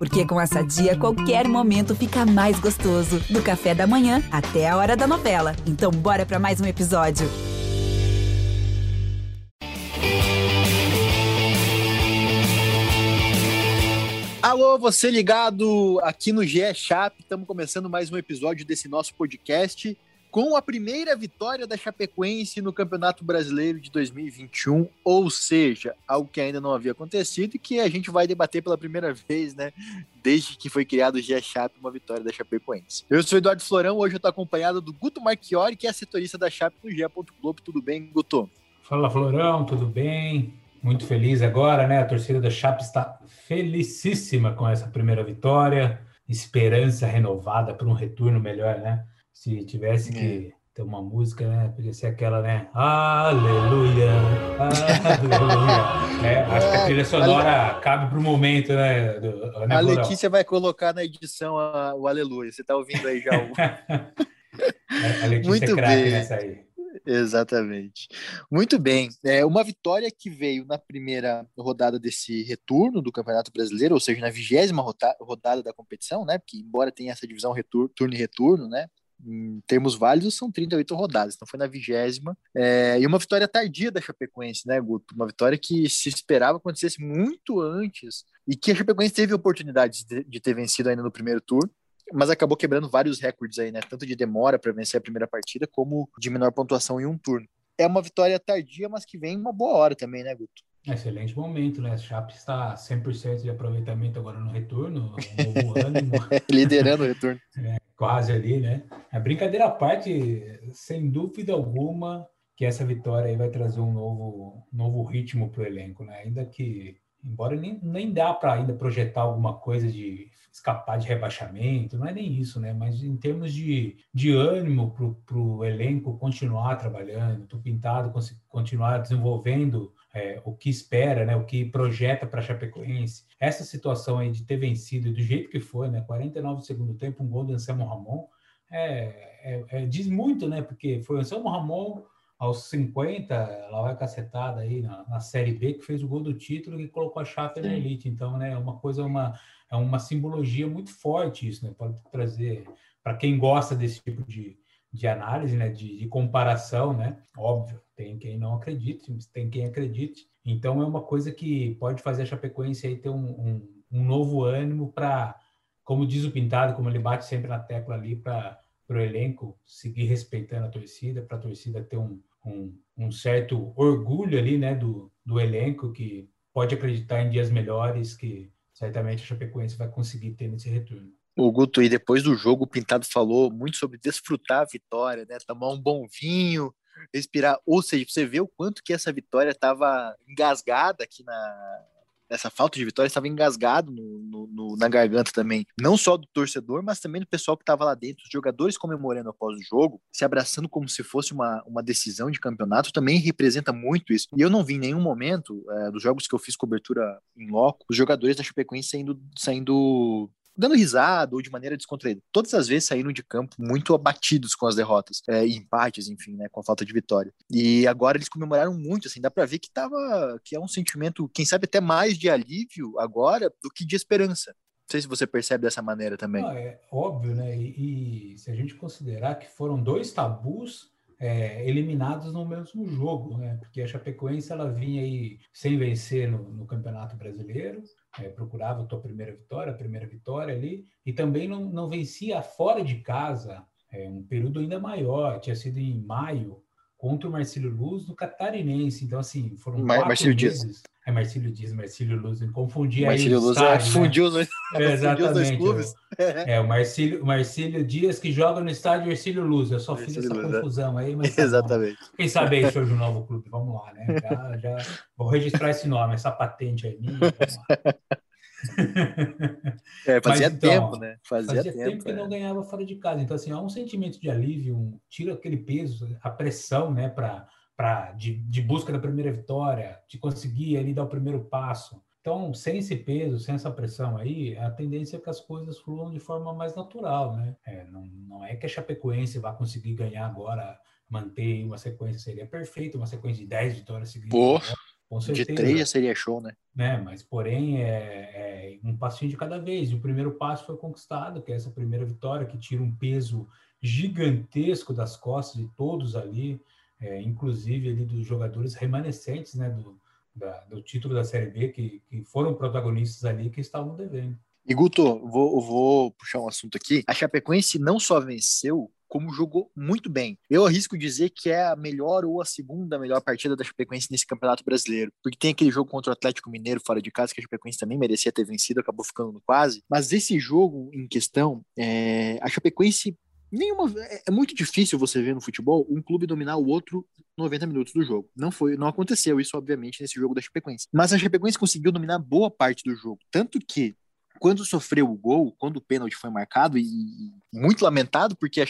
Porque com essa dia, qualquer momento fica mais gostoso. Do café da manhã até a hora da novela. Então, bora para mais um episódio. Alô, você ligado aqui no GE Chap. Estamos começando mais um episódio desse nosso podcast com a primeira vitória da Chapecoense no Campeonato Brasileiro de 2021, ou seja, algo que ainda não havia acontecido e que a gente vai debater pela primeira vez, né, desde que foi criado o GE Chape, uma vitória da Chapecoense. Eu sou Eduardo Florão, hoje eu estou acompanhado do Guto Marchiori, que é setorista da Chape no GE. Globo. Tudo bem, Guto? Fala, Florão, tudo bem? Muito feliz agora, né? A torcida da Chape está felicíssima com essa primeira vitória, esperança renovada para um retorno melhor, né? Se tivesse que é. ter uma música, né? Podia ser aquela, né? Aleluia, aleluia. É, acho que a trilha sonora cabe para o momento, né? Do, né a Letícia vai colocar na edição a, o aleluia. Você está ouvindo aí já o... a Letícia Muito é bem. nessa aí. Exatamente. Muito bem. É uma vitória que veio na primeira rodada desse retorno do Campeonato Brasileiro, ou seja, na vigésima rodada da competição, né? Porque embora tenha essa divisão retorno, turno e retorno, né? Em termos válidos, são 38 rodadas, então foi na vigésima. É, e uma vitória tardia da Chapecoense, né, Guto? Uma vitória que se esperava acontecesse muito antes e que a Chapecoense teve oportunidade de, de ter vencido ainda no primeiro turno, mas acabou quebrando vários recordes aí, né? Tanto de demora para vencer a primeira partida, como de menor pontuação em um turno. É uma vitória tardia, mas que vem uma boa hora também, né, Guto? Excelente momento, né? A Chape está 100% de aproveitamento agora no retorno, um novo ânimo. Liderando o retorno. É, quase ali, né? A brincadeira à parte, sem dúvida alguma, que essa vitória aí vai trazer um novo, novo ritmo para o elenco, né? Ainda que, embora nem, nem dá para ainda projetar alguma coisa de escapar de rebaixamento, não é nem isso, né? Mas em termos de, de ânimo para o elenco continuar trabalhando, o Pintado continuar desenvolvendo é, o que espera, né, o que projeta para a Chapecoense. Essa situação aí de ter vencido do jeito que foi, né, 49 segundo tempo, um gol do Anselmo Ramon, é, é, é, diz muito, né, porque foi o Anselmo Ramon aos 50, ela vai cacetada aí na, na, Série B, que fez o gol do título e colocou a Chape na elite. Então, né, é uma coisa, uma, é uma simbologia muito forte isso, né, pode trazer, para quem gosta desse tipo de, de análise, né, de, de, comparação, né? Óbvio, tem quem não acredite, tem quem acredite. Então é uma coisa que pode fazer a Chapecoense aí ter um, um, um novo ânimo para, como diz o Pintado, como ele bate sempre na tecla ali, para o elenco seguir respeitando a torcida, para a torcida ter um, um, um, certo orgulho ali, né, do, do elenco que pode acreditar em dias melhores que certamente a Chapecoense vai conseguir ter nesse retorno. O Guto, e depois do jogo, o Pintado falou muito sobre desfrutar a vitória, né? Tomar um bom vinho, respirar. Ou seja, você vê o quanto que essa vitória estava engasgada aqui na. Essa falta de vitória estava engasgado no, no, no, na garganta também, não só do torcedor, mas também do pessoal que estava lá dentro, os jogadores comemorando após o jogo, se abraçando como se fosse uma, uma decisão de campeonato, também representa muito isso. E eu não vi em nenhum momento, é, dos jogos que eu fiz cobertura em loco, os jogadores da Chapecoense saindo, saindo dando risada ou de maneira descontraída. Todas as vezes saíram de campo muito abatidos com as derrotas, é, empates, enfim, né, com a falta de vitória. E agora eles comemoraram muito, assim, dá para ver que tava, que é um sentimento, quem sabe até mais de alívio agora do que de esperança. Não sei se você percebe dessa maneira também. Ah, é óbvio, né? E, e, se a gente considerar que foram dois tabus é, eliminados no mesmo jogo, né? Porque a Chapecoense ela vinha aí sem vencer no, no Campeonato Brasileiro, é, procurava a tua primeira vitória, a primeira vitória ali, e também não, não vencia fora de casa é, um período ainda maior, tinha sido em maio, contra o Marcílio Luz no Catarinense. Então, assim, foram Mar quatro Marcílio. Dias. É Marcílio Dias, Marcílio Luz, me confundi Marcílio aí. Luz estádio, é, fundiu, né? É, exatamente. clubes. É, o Marcílio, Marcílio Dias que joga no estádio Ercílio Luz. Eu só fiz essa Luz, é. confusão aí, mas. Tá exatamente. Bom. Quem sabe aí surge um novo clube. Vamos lá, né? Já, já vou registrar esse nome, essa patente aí minha. É, fazia Mas, então, tempo, né? Fazia, fazia tempo, tempo que é. não ganhava fora de casa. Então, assim, há um sentimento de alívio, um, tira aquele peso, a pressão, né, para de, de busca da primeira vitória, de conseguir ali dar o primeiro passo. Então, sem esse peso, sem essa pressão aí, a tendência é que as coisas fluam de forma mais natural, né? É, não, não é que a Chapecoense vai conseguir ganhar agora, manter uma sequência, seria perfeito, uma sequência de 10 vitórias seguidas. Porra. Com certeza. De três já seria show, né? né? Mas, porém, é, é, um passinho de cada vez. E o primeiro passo foi conquistado, que é essa primeira vitória, que tira um peso gigantesco das costas de todos ali, é, inclusive ali dos jogadores remanescentes né, do, da, do título da Série B, que, que foram protagonistas ali, que estavam devendo. E Guto, vou, vou puxar um assunto aqui. A Chapecoense não só venceu, como jogou muito bem. Eu arrisco dizer que é a melhor ou a segunda melhor partida da Chapecoense nesse Campeonato Brasileiro, porque tem aquele jogo contra o Atlético Mineiro fora de casa que a Chapecoense também merecia ter vencido, acabou ficando no quase. Mas esse jogo em questão, é... a Chapecoense nenhuma é, é muito difícil você ver no futebol um clube dominar o outro 90 minutos do jogo. Não foi, não aconteceu isso obviamente nesse jogo da Chapecoense. Mas a Chapecoense conseguiu dominar boa parte do jogo, tanto que quando sofreu o gol, quando o pênalti foi marcado, e, muito lamentado, porque a,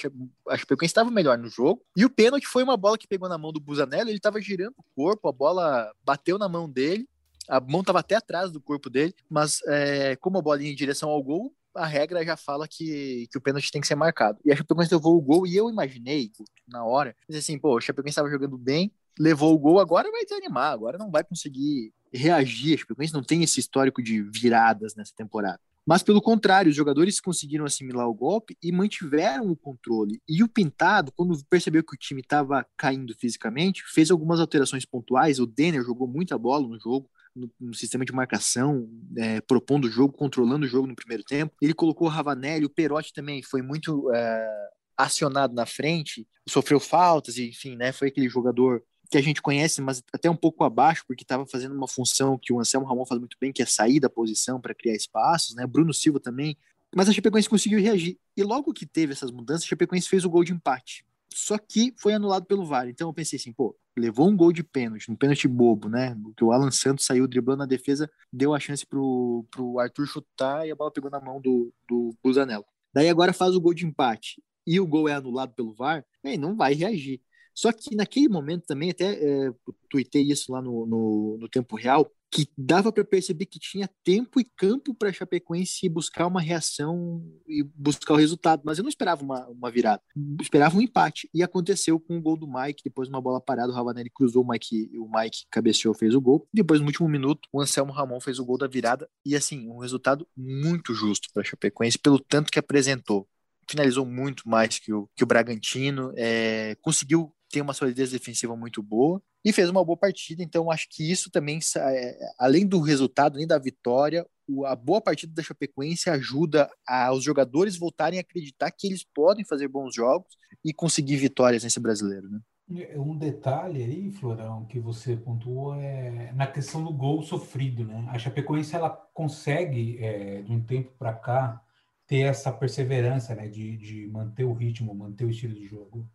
a Chapecoense estava melhor no jogo, e o pênalti foi uma bola que pegou na mão do Busanello, ele estava girando o corpo, a bola bateu na mão dele, a mão estava até atrás do corpo dele, mas é, como a bola ia em direção ao gol, a regra já fala que, que o pênalti tem que ser marcado. E a Chapecoense levou o gol, e eu imaginei, na hora, assim, pô, o Chapecoense estava jogando bem, levou o gol, agora vai desanimar, agora não vai conseguir reagir. A Chapecoense não tem esse histórico de viradas nessa temporada. Mas, pelo contrário, os jogadores conseguiram assimilar o golpe e mantiveram o controle. E o Pintado, quando percebeu que o time estava caindo fisicamente, fez algumas alterações pontuais. O Denner jogou muita bola no jogo, no, no sistema de marcação, é, propondo o jogo, controlando o jogo no primeiro tempo. Ele colocou o Ravanelli, o Perotti também foi muito é, acionado na frente, sofreu faltas, e, enfim, né, foi aquele jogador que a gente conhece, mas até um pouco abaixo, porque estava fazendo uma função que o Anselmo Ramon faz muito bem, que é sair da posição para criar espaços, né? Bruno Silva também. Mas a Chapecoense conseguiu reagir. E logo que teve essas mudanças, a Chapecoense fez o gol de empate. Só que foi anulado pelo VAR. Então eu pensei assim, pô, levou um gol de pênalti, um pênalti bobo, né? Que o Alan Santos saiu driblando na defesa, deu a chance pro, pro Arthur chutar e a bola pegou na mão do, do Busanello. Daí agora faz o gol de empate e o gol é anulado pelo VAR, aí não vai reagir. Só que naquele momento também, até é, tuitei isso lá no, no, no tempo real, que dava para perceber que tinha tempo e campo para a Chapecoense buscar uma reação e buscar o resultado, mas eu não esperava uma, uma virada, esperava um empate, e aconteceu com o gol do Mike, depois uma bola parada, o Ravanelli cruzou o Mike, o Mike cabeceou, fez o gol, depois no último minuto, o Anselmo Ramon fez o gol da virada, e assim, um resultado muito justo para a Chapecoense, pelo tanto que apresentou, finalizou muito mais que o, que o Bragantino, é, conseguiu tem uma solidez defensiva muito boa e fez uma boa partida. Então, acho que isso também, é, além do resultado, além da vitória, a boa partida da Chapecoense ajuda os jogadores voltarem a acreditar que eles podem fazer bons jogos e conseguir vitórias nesse brasileiro. Né? É, um detalhe aí, Florão, que você pontuou é na questão do gol sofrido. Né? A Chapecoense ela consegue, é, de um tempo para cá, ter essa perseverança né, de, de manter o ritmo, manter o estilo de jogo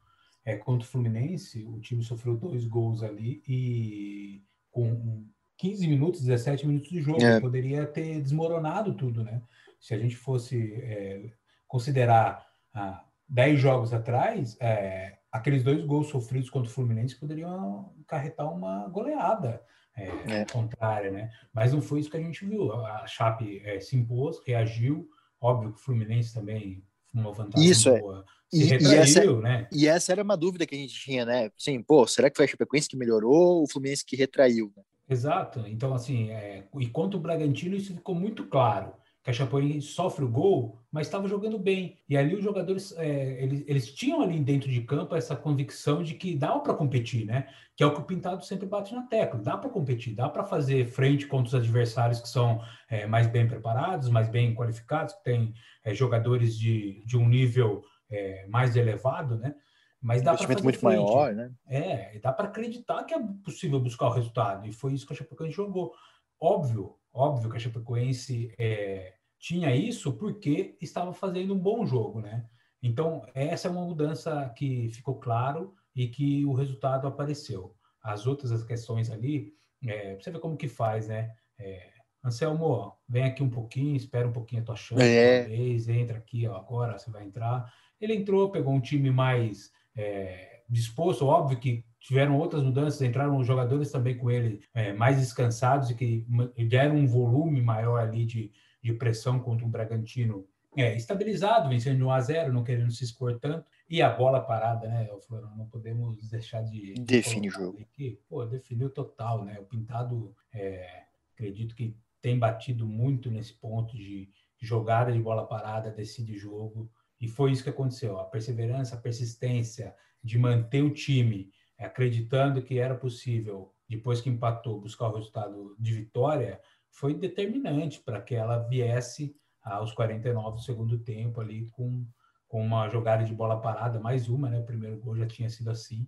é, contra o Fluminense, o time sofreu dois gols ali e com 15 minutos, 17 minutos de jogo, é. poderia ter desmoronado tudo, né? Se a gente fosse é, considerar ah, 10 jogos atrás, é, aqueles dois gols sofridos contra o Fluminense poderiam carretar uma goleada é, é. contrária, né? Mas não foi isso que a gente viu. A Chape é, se impôs, reagiu, óbvio que o Fluminense também uma vantagem isso, boa e, retraiu, e, essa, né? e essa era uma dúvida que a gente tinha, né? Assim, pô, será que foi a Chapecoense que melhorou ou o Fluminense que retraiu? Né? Exato. Então, assim, é, e contra o Bragantino isso ficou muito claro que a Chapecoense sofre o gol, mas estava jogando bem. E ali os jogadores, é, eles, eles tinham ali dentro de campo essa convicção de que dá para competir, né? Que é o que o Pintado sempre bate na tecla. Dá para competir, dá para fazer frente contra os adversários que são é, mais bem preparados, mais bem qualificados, que têm é, jogadores de, de um nível é, mais elevado, né? Mas dá para muito frente. maior, né? É, dá para acreditar que é possível buscar o resultado. E foi isso que a Chapecoense jogou. Óbvio, óbvio que a Chapecoense é, tinha isso porque estava fazendo um bom jogo, né? Então, essa é uma mudança que ficou claro e que o resultado apareceu. As outras questões ali, é, você vê como que faz, né? É, Anselmo, vem aqui um pouquinho, espera um pouquinho a tua chance, é. talvez, entra aqui, ó, agora você vai entrar. Ele entrou, pegou um time mais é, disposto, óbvio que tiveram outras mudanças, entraram jogadores também com ele é, mais descansados e que deram um volume maior ali de, de pressão contra um Bragantino é, estabilizado, vencendo de 1 a 0 não querendo se expor tanto. E a bola parada, né, Florão? Não podemos deixar de. Define o jogo. Aqui. Pô, definiu total, né? O Pintado, é, acredito que tem batido muito nesse ponto de jogada de bola parada, decide jogo. E foi isso que aconteceu. A perseverança, a persistência de manter o time acreditando que era possível, depois que empatou, buscar o resultado de vitória, foi determinante para que ela viesse aos 49 do segundo tempo ali com, com uma jogada de bola parada, mais uma, né? O primeiro gol já tinha sido assim,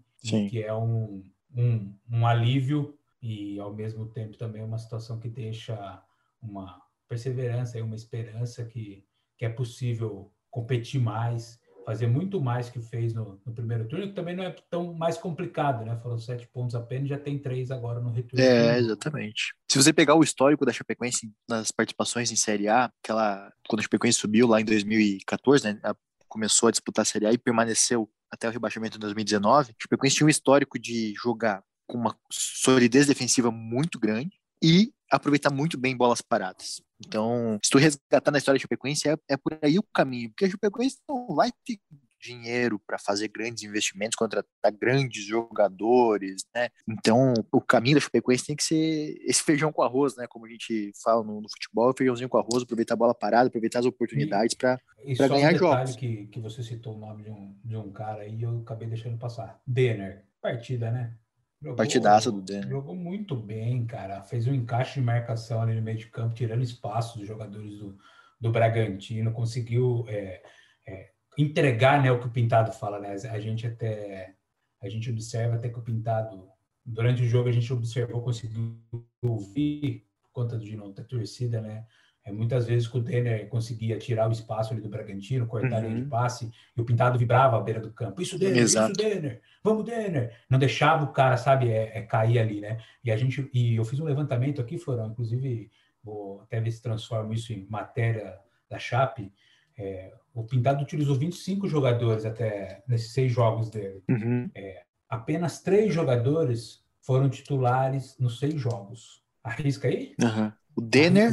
que é um, um, um alívio e ao mesmo tempo também uma situação que deixa uma perseverança e uma esperança que, que é possível competir mais, fazer muito mais que fez no, no, primeiro turno, que também não é tão mais complicado, né? Foram sete pontos apenas, já tem três agora no retorno. É, exatamente. Se você pegar o histórico da Chapecoense nas participações em Série A, aquela quando a Chapecoense subiu lá em 2014, né? Começou a disputar a Série A e permaneceu até o rebaixamento em 2019. A Chapecoense tinha um histórico de jogar com uma solidez defensiva muito grande e aproveitar muito bem bolas paradas. Então, se tu resgatar na história da Chapecoense, é, é por aí o caminho, porque a Chapecoense não vai ter dinheiro para fazer grandes investimentos, contratar grandes jogadores, né? Então, o caminho da Chapecoense tem que ser esse feijão com arroz, né? Como a gente fala no, no futebol, feijãozinho com arroz, aproveitar a bola parada, aproveitar as oportunidades para ganhar um jogos. Que, que você citou o nome de um, de um cara aí, eu acabei deixando passar. Denner, partida, né? Jogou, Partidaça do Denner. Jogou muito bem, cara. Fez um encaixe de marcação ali no meio de campo, tirando espaço dos jogadores do, do Bragantino. Conseguiu é, é, entregar né, o que o Pintado fala, né? A gente até a gente observa até que o Pintado, durante o jogo, a gente observou, conseguiu ouvir, por conta de não ter torcida, né? É, muitas vezes que o Denner conseguia tirar o espaço ali do Bragantino, cortar uhum. linha de passe, e o Pintado vibrava à beira do campo. Isso, Denner, Exato. isso, Denner, vamos, Denner. Não deixava o cara, sabe, é, é, cair ali, né? E a gente, e eu fiz um levantamento aqui, Florão, inclusive, vou até ver se transformo isso em matéria da Chape. É, o Pintado utilizou 25 jogadores até nesses seis jogos dele. Uhum. É, apenas três jogadores foram titulares nos seis jogos. Arrisca aí? Uhum. O Denner,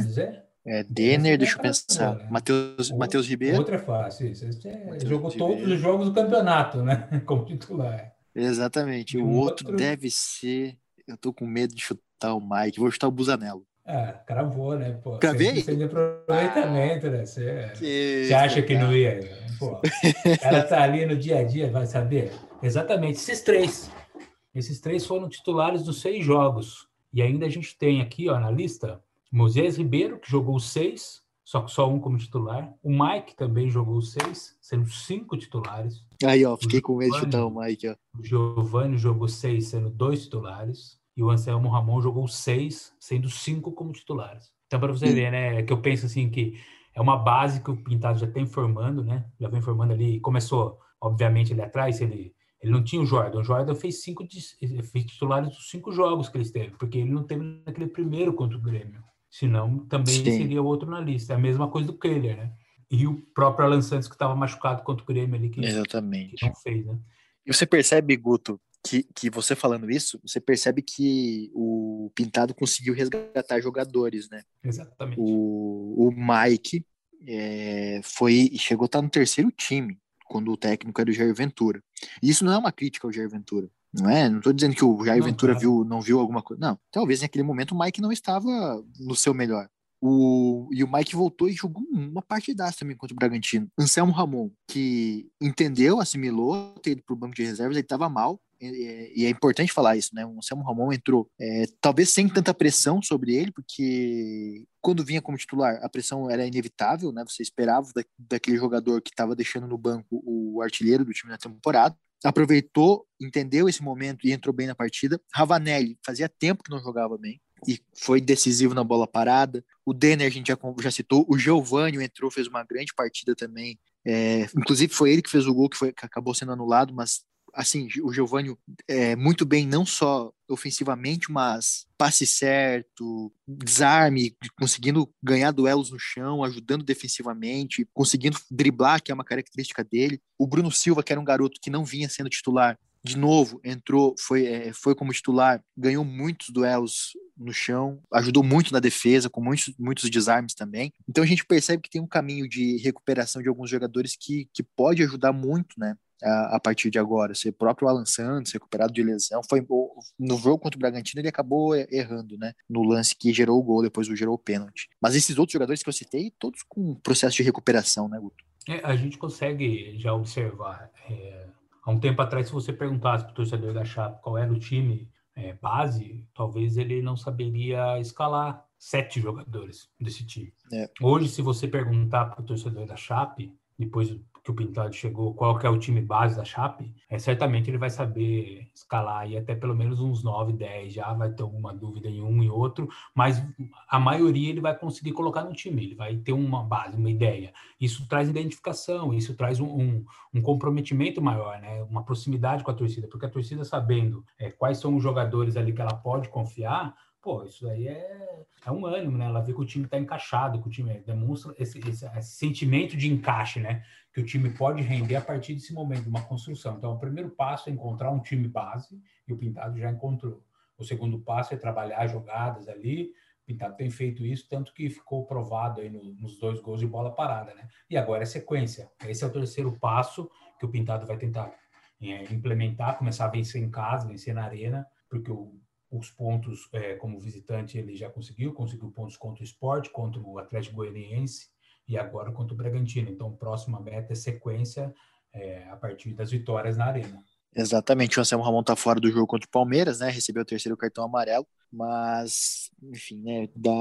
é, Denner, deixa eu pensar. Né? Matheus, Matheus Ribeiro. Outra é fácil, isso. É, jogou Ribeiro. todos os jogos do campeonato, né? Como titular. Exatamente. o outro, outro, deve ser. Eu tô com medo de chutar o Mike. Vou chutar o Busanello. Ah, cravou, né? Pô, Cravei? Sem aproveitamento, né? Você, que você acha que não ia? Pô, o cara tá ali no dia a dia, vai saber. Exatamente, esses três. Esses três foram titulares dos seis jogos. E ainda a gente tem aqui, ó, na lista, Moisés Ribeiro, que jogou seis, só que só um como titular. O Mike também jogou seis, sendo cinco titulares. Aí, ó, fiquei com medo de chutar o Mike, ó. O Giovanni jogou seis, sendo dois titulares. E o Anselmo Ramon jogou seis, sendo cinco como titulares. Então, para você ver, né, que eu penso assim que é uma base que o Pintado já tem formando, né? Já vem formando ali. Começou, obviamente, ali atrás, ele ele não tinha o Jordan. O Jordan fez cinco fez titulares dos cinco jogos que ele teve, porque ele não teve naquele primeiro contra o Grêmio. Senão, também Sim. seria outro na lista. É a mesma coisa do Keller, né? E o próprio Alan Santos, que estava machucado contra o Grêmio ali, que, Exatamente. que não fez, né? E você percebe, Guto, que, que você falando isso, você percebe que o Pintado conseguiu resgatar jogadores, né? Exatamente. O, o Mike é, foi chegou a estar no terceiro time quando o técnico era o Jair Ventura. E isso não é uma crítica ao Jair Ventura. Não é? Não estou dizendo que o Jair não, Ventura viu, não viu alguma coisa. Não, talvez naquele momento o Mike não estava no seu melhor. O, e o Mike voltou e jogou uma partidaça também contra o Bragantino. Anselmo Ramon, que entendeu, assimilou, ter ido para o banco de reservas, ele estava mal, e, e, é importante falar isso, né? O Anselmo Ramon entrou, é, talvez sem tanta pressão sobre ele, porque quando vinha como titular, a pressão era inevitável, né? Você esperava da, daquele jogador que estava deixando no banco o artilheiro do time na temporada aproveitou, entendeu esse momento e entrou bem na partida. Ravanelli fazia tempo que não jogava bem e foi decisivo na bola parada. O Denner a gente já, já citou. O Giovanni entrou, fez uma grande partida também. É, inclusive foi ele que fez o gol que, foi, que acabou sendo anulado, mas assim, o Giovanni é muito bem, não só ofensivamente, mas passe certo, desarme, conseguindo ganhar duelos no chão, ajudando defensivamente, conseguindo driblar, que é uma característica dele. O Bruno Silva, que era um garoto que não vinha sendo titular, de novo entrou, foi, é, foi como titular, ganhou muitos duelos no chão, ajudou muito na defesa, com muitos, muitos desarmes também. Então a gente percebe que tem um caminho de recuperação de alguns jogadores que, que pode ajudar muito, né? A, a, partir de agora. Ser próprio Alan Santos, recuperado de lesão, foi no jogo contra o Bragantino ele acabou errando, né? No lance que gerou o gol, depois o gerou o pênalti. Mas esses outros jogadores que eu citei, todos com processo de recuperação, né, Guto? É, a gente consegue já observar. É, há um tempo atrás, se você perguntasse para o torcedor da Chape qual era o time é, base, talvez ele não saberia escalar sete jogadores desse time. É. Hoje, se você perguntar para o torcedor da Chape, depois que o Pintado chegou, qual que é o time base da Chape, é, certamente ele vai saber escalar e até pelo menos uns 9, 10 já, vai ter alguma dúvida em um e outro, mas a maioria ele vai conseguir colocar no time, ele vai ter uma base, uma ideia. Isso traz identificação, isso traz um, um, um comprometimento maior, né? uma proximidade com a torcida, porque a torcida sabendo é, quais são os jogadores ali que ela pode confiar, pô, isso aí é, é um ânimo, né? Ela vê que o time está encaixado, que o time demonstra esse, esse, esse, sentimento de encaixe, né? Que o time pode render a partir desse momento, de uma construção. Então, o primeiro passo é encontrar um time base, e o Pintado já encontrou. O segundo passo é trabalhar jogadas ali. O Pintado tem feito isso, tanto que ficou provado aí no, nos dois gols de bola parada, né? E agora é sequência. Esse é o terceiro passo que o Pintado vai tentar é, implementar, começar a vencer em casa, vencer na arena, porque o os pontos é, como visitante ele já conseguiu, conseguiu pontos contra o Esporte, contra o Atlético Goianiense e agora contra o Bragantino. Então, próxima meta é sequência é, a partir das vitórias na Arena. Exatamente, o Anselmo Ramon tá fora do jogo contra o Palmeiras, né? Recebeu o terceiro cartão amarelo, mas, enfim, né? Da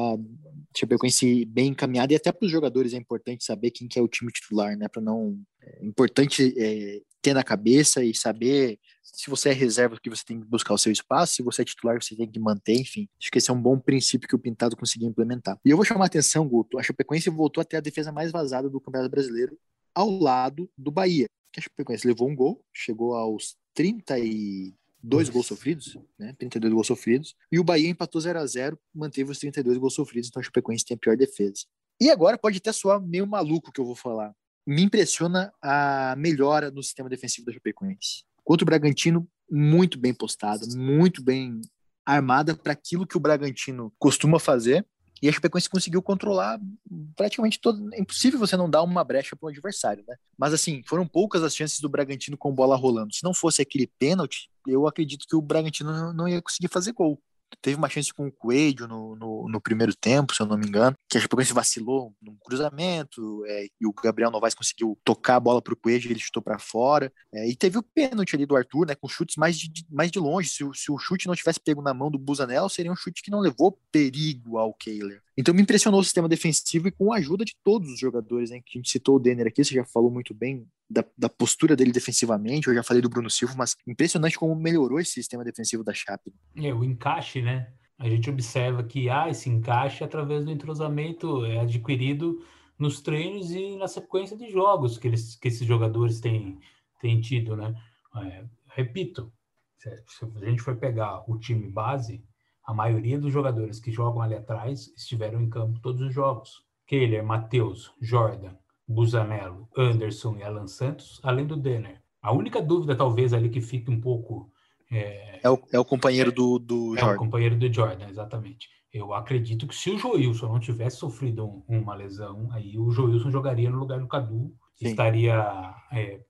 Chapecoense bem encaminhada e até para os jogadores é importante saber quem que é o time titular, né? Para não é importante é, ter na cabeça e saber se você é reserva que você tem que buscar o seu espaço, se você é titular você tem que manter, enfim. Acho que esse é um bom princípio que o Pintado conseguiu implementar. E eu vou chamar a atenção, Guto, a Chapecoense voltou até a defesa mais vazada do Campeonato Brasileiro ao lado do Bahia. Que a Chapecoense levou um gol, chegou aos 32 gols sofridos, né? 32 gols sofridos, e o Bahia empatou 0 a 0, manteve os 32 gols sofridos, então a Chapecoense tem a pior defesa. E agora pode até soar meio maluco que eu vou falar. Me impressiona a melhora no sistema defensivo da Chapecoense. Contra o Bragantino, muito bem postada, muito bem armada para aquilo que o Bragantino costuma fazer. E a Chapecoense conseguiu controlar praticamente todo. É impossível você não dar uma brecha para o adversário, né? Mas assim, foram poucas as chances do Bragantino com bola rolando. Se não fosse aquele pênalti, eu acredito que o Bragantino não ia conseguir fazer gol. Teve uma chance com o Coelho no, no, no, primeiro tempo, se eu não me engano, que a Chapecoense vacilou num cruzamento é, e o Gabriel Novaes conseguiu tocar a bola para o Coelho, ele chutou para fora. É, e teve o pênalti ali do Arthur, né, com chutes mais de, mais de longe. Se, se o chute não tivesse pego na mão do Busanel, seria um chute que não levou perigo ao Kehler. Então me impressionou o sistema defensivo e com a ajuda de todos os jogadores, né? Que a gente citou o Denner aqui, você já falou muito bem da, da, postura dele defensivamente, eu já falei do Bruno Silva, mas impressionante como melhorou esse sistema defensivo da Chape. É, o encaixe, né? A gente observa que há esse encaixe através do entrosamento é adquirido nos treinos e na sequência de jogos que, eles, que esses jogadores têm, têm tido, né? É, repito, se a gente for pegar o time base, a maioria dos jogadores que jogam ali atrás estiveram em campo todos os jogos. Kehler, Matheus, Jordan, Busanello, Anderson e Alan Santos, além do Denner. A única dúvida, talvez, ali que fique um pouco. É, é, o, é o companheiro do, do é Jordan. É o companheiro do Jordan, exatamente. Eu acredito que se o Joilson não tivesse sofrido um, uma lesão, aí o Joilson jogaria no lugar do Cadu. Sim. Estaria é,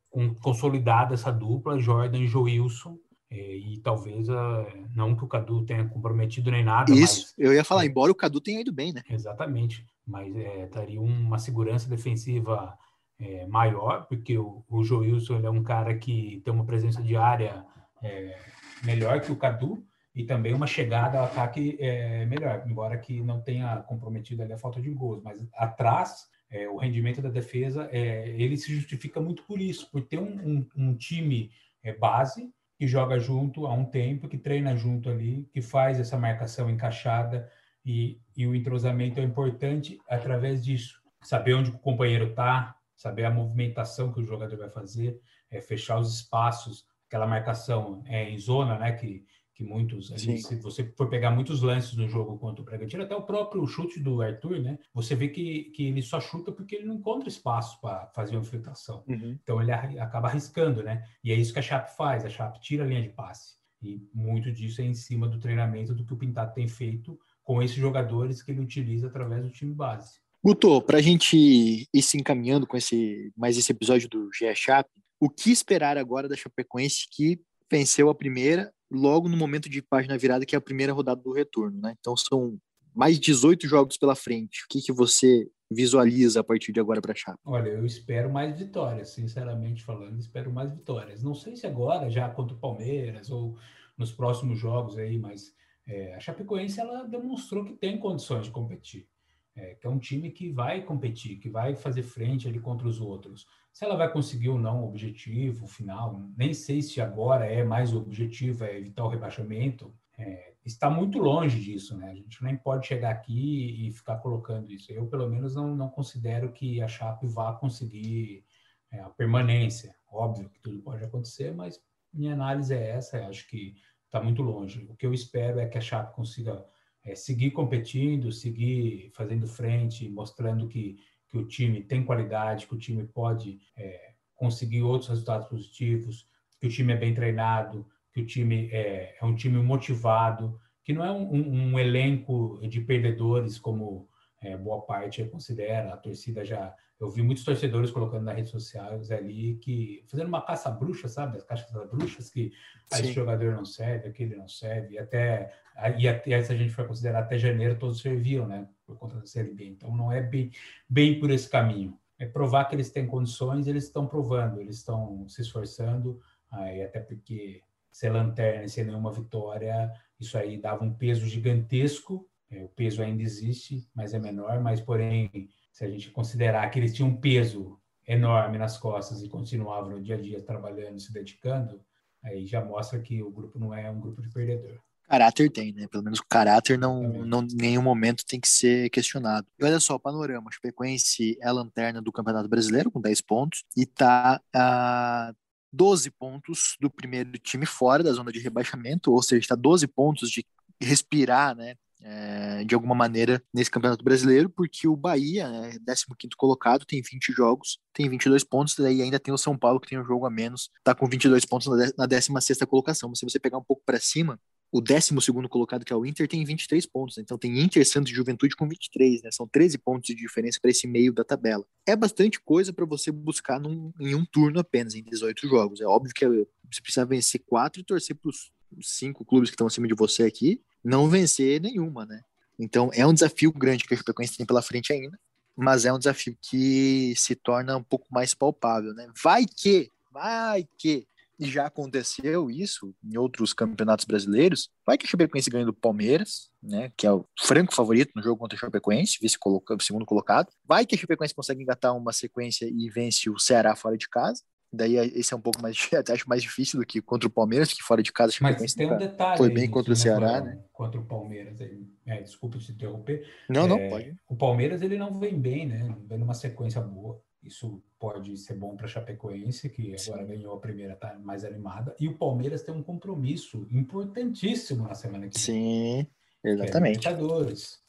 consolidada essa dupla, Jordan e Joilson. É, e talvez, uh, não que o Cadu tenha comprometido nem nada. Isso, mas, eu ia falar, é, embora o Cadu tenha ido bem, né? Exatamente, mas é, daria uma segurança defensiva é, maior, porque o, o Joilson é um cara que tem uma presença de área é, melhor que o Cadu e também uma chegada ao ataque é, melhor, embora que não tenha comprometido a falta de gols, mas atrás é, o rendimento da defesa é, ele se justifica muito por isso, por ter um, um, um time base que joga junto há um tempo, que treina junto ali, que faz essa marcação encaixada e, e o entrosamento é importante através disso. Saber onde o companheiro está, saber a movimentação que o jogador vai fazer, é, fechar os espaços, aquela marcação é, em zona, né, que que muitos, ali, se você for pegar muitos lances no jogo contra o Bragantino, até o próprio chute do Arthur, né? Você vê que, que ele só chuta porque ele não encontra espaço para fazer uma infiltração. Uhum. Então ele acaba arriscando, né? E é isso que a Chape faz, a Chape tira a linha de passe. E muito disso é em cima do treinamento do que o Pintado tem feito com esses jogadores que ele utiliza através do time base. Guto, para a gente ir se encaminhando com esse mais esse episódio do GE Chape, o que esperar agora da Chapecoense que venceu a primeira logo no momento de página virada, que é a primeira rodada do retorno, né? Então são mais 18 jogos pela frente. O que, que você visualiza a partir de agora para a Chape? Olha, eu espero mais vitórias, sinceramente falando, espero mais vitórias. Não sei se agora, já contra o Palmeiras ou nos próximos jogos aí, mas é, a Chapecoense ela demonstrou que tem condições de competir. É, que é um time que vai competir, que vai fazer frente ali contra os outros. Se ela vai conseguir ou não o objetivo final, nem sei se agora é mais o objetivo, é evitar o rebaixamento. É, está muito longe disso, né? A gente nem pode chegar aqui e ficar colocando isso. Eu, pelo menos, não, não considero que a Chape vá conseguir é, a permanência. Óbvio que tudo pode acontecer, mas minha análise é essa. acho que está muito longe. O que eu espero é que a Chape consiga é, seguir competindo, seguir fazendo frente, mostrando que, que o time tem qualidade, que o time pode é, conseguir outros resultados positivos, que o time é bem treinado, que o time é, é um time motivado, que não é um, um, um elenco de perdedores como é, boa parte considera. A torcida já eu vi muitos torcedores colocando nas redes sociais ali que fazendo uma caça bruxa, sabe? As caixas bruxas que ah, esse jogador não serve, aquele não serve, e até e até se a gente for considerar até janeiro todos serviam, né? Por conta da Série B. Então não é bem, bem por esse caminho. É provar que eles têm condições, eles estão provando, eles estão se esforçando, aí até porque ser lanterna e sem nenhuma vitória, isso aí dava um peso gigantesco. É, o peso ainda existe, mas é menor, mas porém se a gente considerar que eles tinham um peso enorme nas costas e continuavam no dia a dia trabalhando, se dedicando, aí já mostra que o grupo não é um grupo de perdedor. Caráter tem, né? Pelo menos o caráter não, não em nenhum momento tem que ser questionado. E olha só, o panorama. A Chapecoense é a lanterna do Campeonato Brasileiro com 10 pontos e está a 12 pontos do primeiro time fora da zona de rebaixamento, ou seja, está 12 pontos de respirar, né? É, de alguma maneira nesse Campeonato Brasileiro, porque o Bahia, né, 15 colocado, tem 20 jogos, tem 22 pontos, daí ainda tem o São Paulo que tem um jogo a menos, tá com 22 pontos na 16 colocação. Mas se você pegar um pouco para cima, o 12 colocado, que é o Inter, tem 23 pontos. Então tem Inter, Santos e Juventude com 23, né? São 13 pontos de diferença para esse meio da tabela. É bastante coisa para você buscar num, em um turno apenas, em 18 jogos. É óbvio que você precisa vencer quatro e torcer para os cinco clubes que estão acima de você aqui não vencer nenhuma, né? Então é um desafio grande que a Chapecoense tem pela frente ainda, mas é um desafio que se torna um pouco mais palpável, né? Vai que, vai que, já aconteceu isso em outros campeonatos brasileiros, vai que a Chapecoense ganha do Palmeiras, né, que é o franco favorito no jogo contra a Chapecoense, vice -coloca, segundo colocado, vai que a Chapecoense consegue engatar uma sequência e vence o Ceará fora de casa, Daí é, esse é um pouco mais, acho mais difícil do que contra o Palmeiras, que fora de casa Mas tem um detalhe. Foi bem contra o Ceará, né? Contra o Palmeiras. É, desculpa te interromper. Não, é, não, pode. O Palmeiras ele não vem bem, né? Não vem numa sequência boa. Isso pode ser bom para a Chapecoense, que agora Sim. ganhou a primeira, tá mais animada. E o Palmeiras tem um compromisso importantíssimo na semana que vem. Sim, é exatamente. É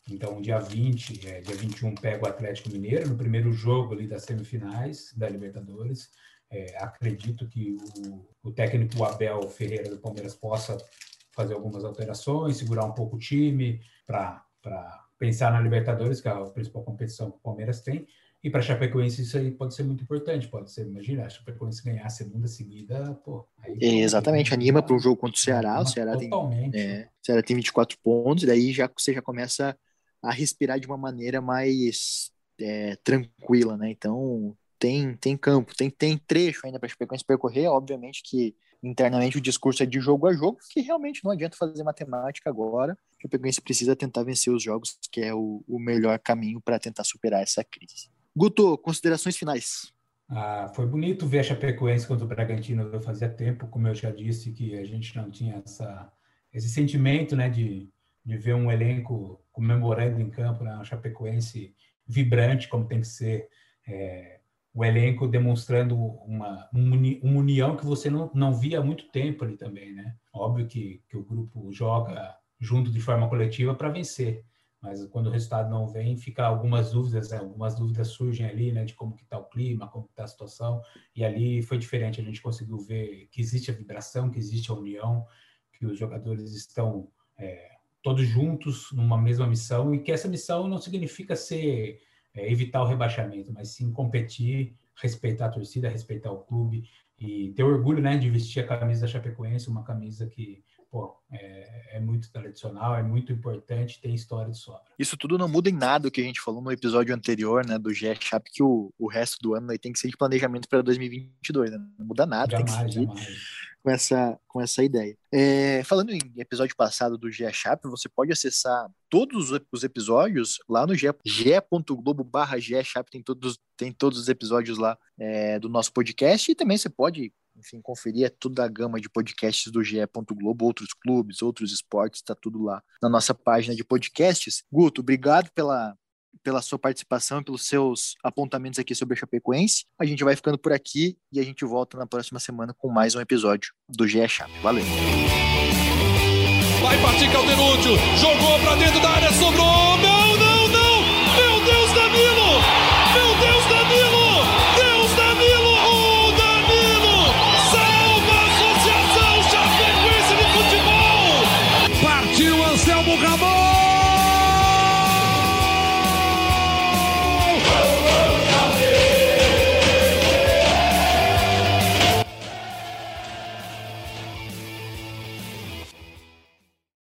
então, dia 20, é, dia 21, pega o Atlético Mineiro no primeiro jogo ali das semifinais da Libertadores. É, acredito que o, o técnico Abel Ferreira do Palmeiras possa fazer algumas alterações, segurar um pouco o time para pensar na Libertadores, que é a principal competição que o Palmeiras tem. E para a Chapecoense isso aí pode ser muito importante, pode ser, imagina, a Chapecoense ganhar a segunda seguida, pô. Aí, exatamente, anima para um jogo contra o Ceará, o Ceará totalmente. tem, é, o Ceará tem 24 pontos, e daí já, você já começa a respirar de uma maneira mais é, tranquila, né? Então, tem, tem campo, tem, tem trecho ainda para a Chapecoense percorrer. Obviamente que internamente o discurso é de jogo a jogo, que realmente não adianta fazer matemática agora. A Chapecoense precisa tentar vencer os jogos, que é o, o melhor caminho para tentar superar essa crise. Guto, considerações finais. Ah, foi bonito ver a Chapecoense contra o Bragantino. Eu fazia tempo, como eu já disse, que a gente não tinha essa, esse sentimento né, de, de ver um elenco comemorando em campo, né, uma Chapecoense vibrante, como tem que ser. É, o elenco demonstrando uma, uma união que você não, não via há muito tempo ali também, né? Óbvio que, que o grupo joga junto de forma coletiva para vencer, mas quando o resultado não vem, fica algumas dúvidas, né? algumas dúvidas surgem ali, né? De como que está o clima, como está a situação, e ali foi diferente, a gente conseguiu ver que existe a vibração, que existe a união, que os jogadores estão é, todos juntos numa mesma missão, e que essa missão não significa ser é, evitar o rebaixamento, mas sim competir, respeitar a torcida, respeitar o clube, e ter orgulho, né, de vestir a camisa da Chapecoense, uma camisa que pô, é, é, muito tradicional, é muito importante, tem história de sobra. Isso tudo não muda em nada o que a gente falou no episódio anterior, né, do GE Chap, que o, o resto do ano aí tem que ser de planejamento para 2022, né? Não muda nada, jamais, tem que seguir jamais. Com essa, com essa ideia. É, falando em episódio passado do GE Chap, você pode acessar todos os episódios lá no ge.globo barra tem todos, tem todos os episódios lá é, do nosso podcast e também você pode enfim, conferir é toda a gama de podcasts do GE. Globo, outros clubes, outros esportes, está tudo lá na nossa página de podcasts. Guto, obrigado pela, pela sua participação pelos seus apontamentos aqui sobre a Chapecoense. A gente vai ficando por aqui e a gente volta na próxima semana com mais um episódio do GE Chape. Valeu! Vai partir Calderúcio, jogou para dentro da área, sobrou, meu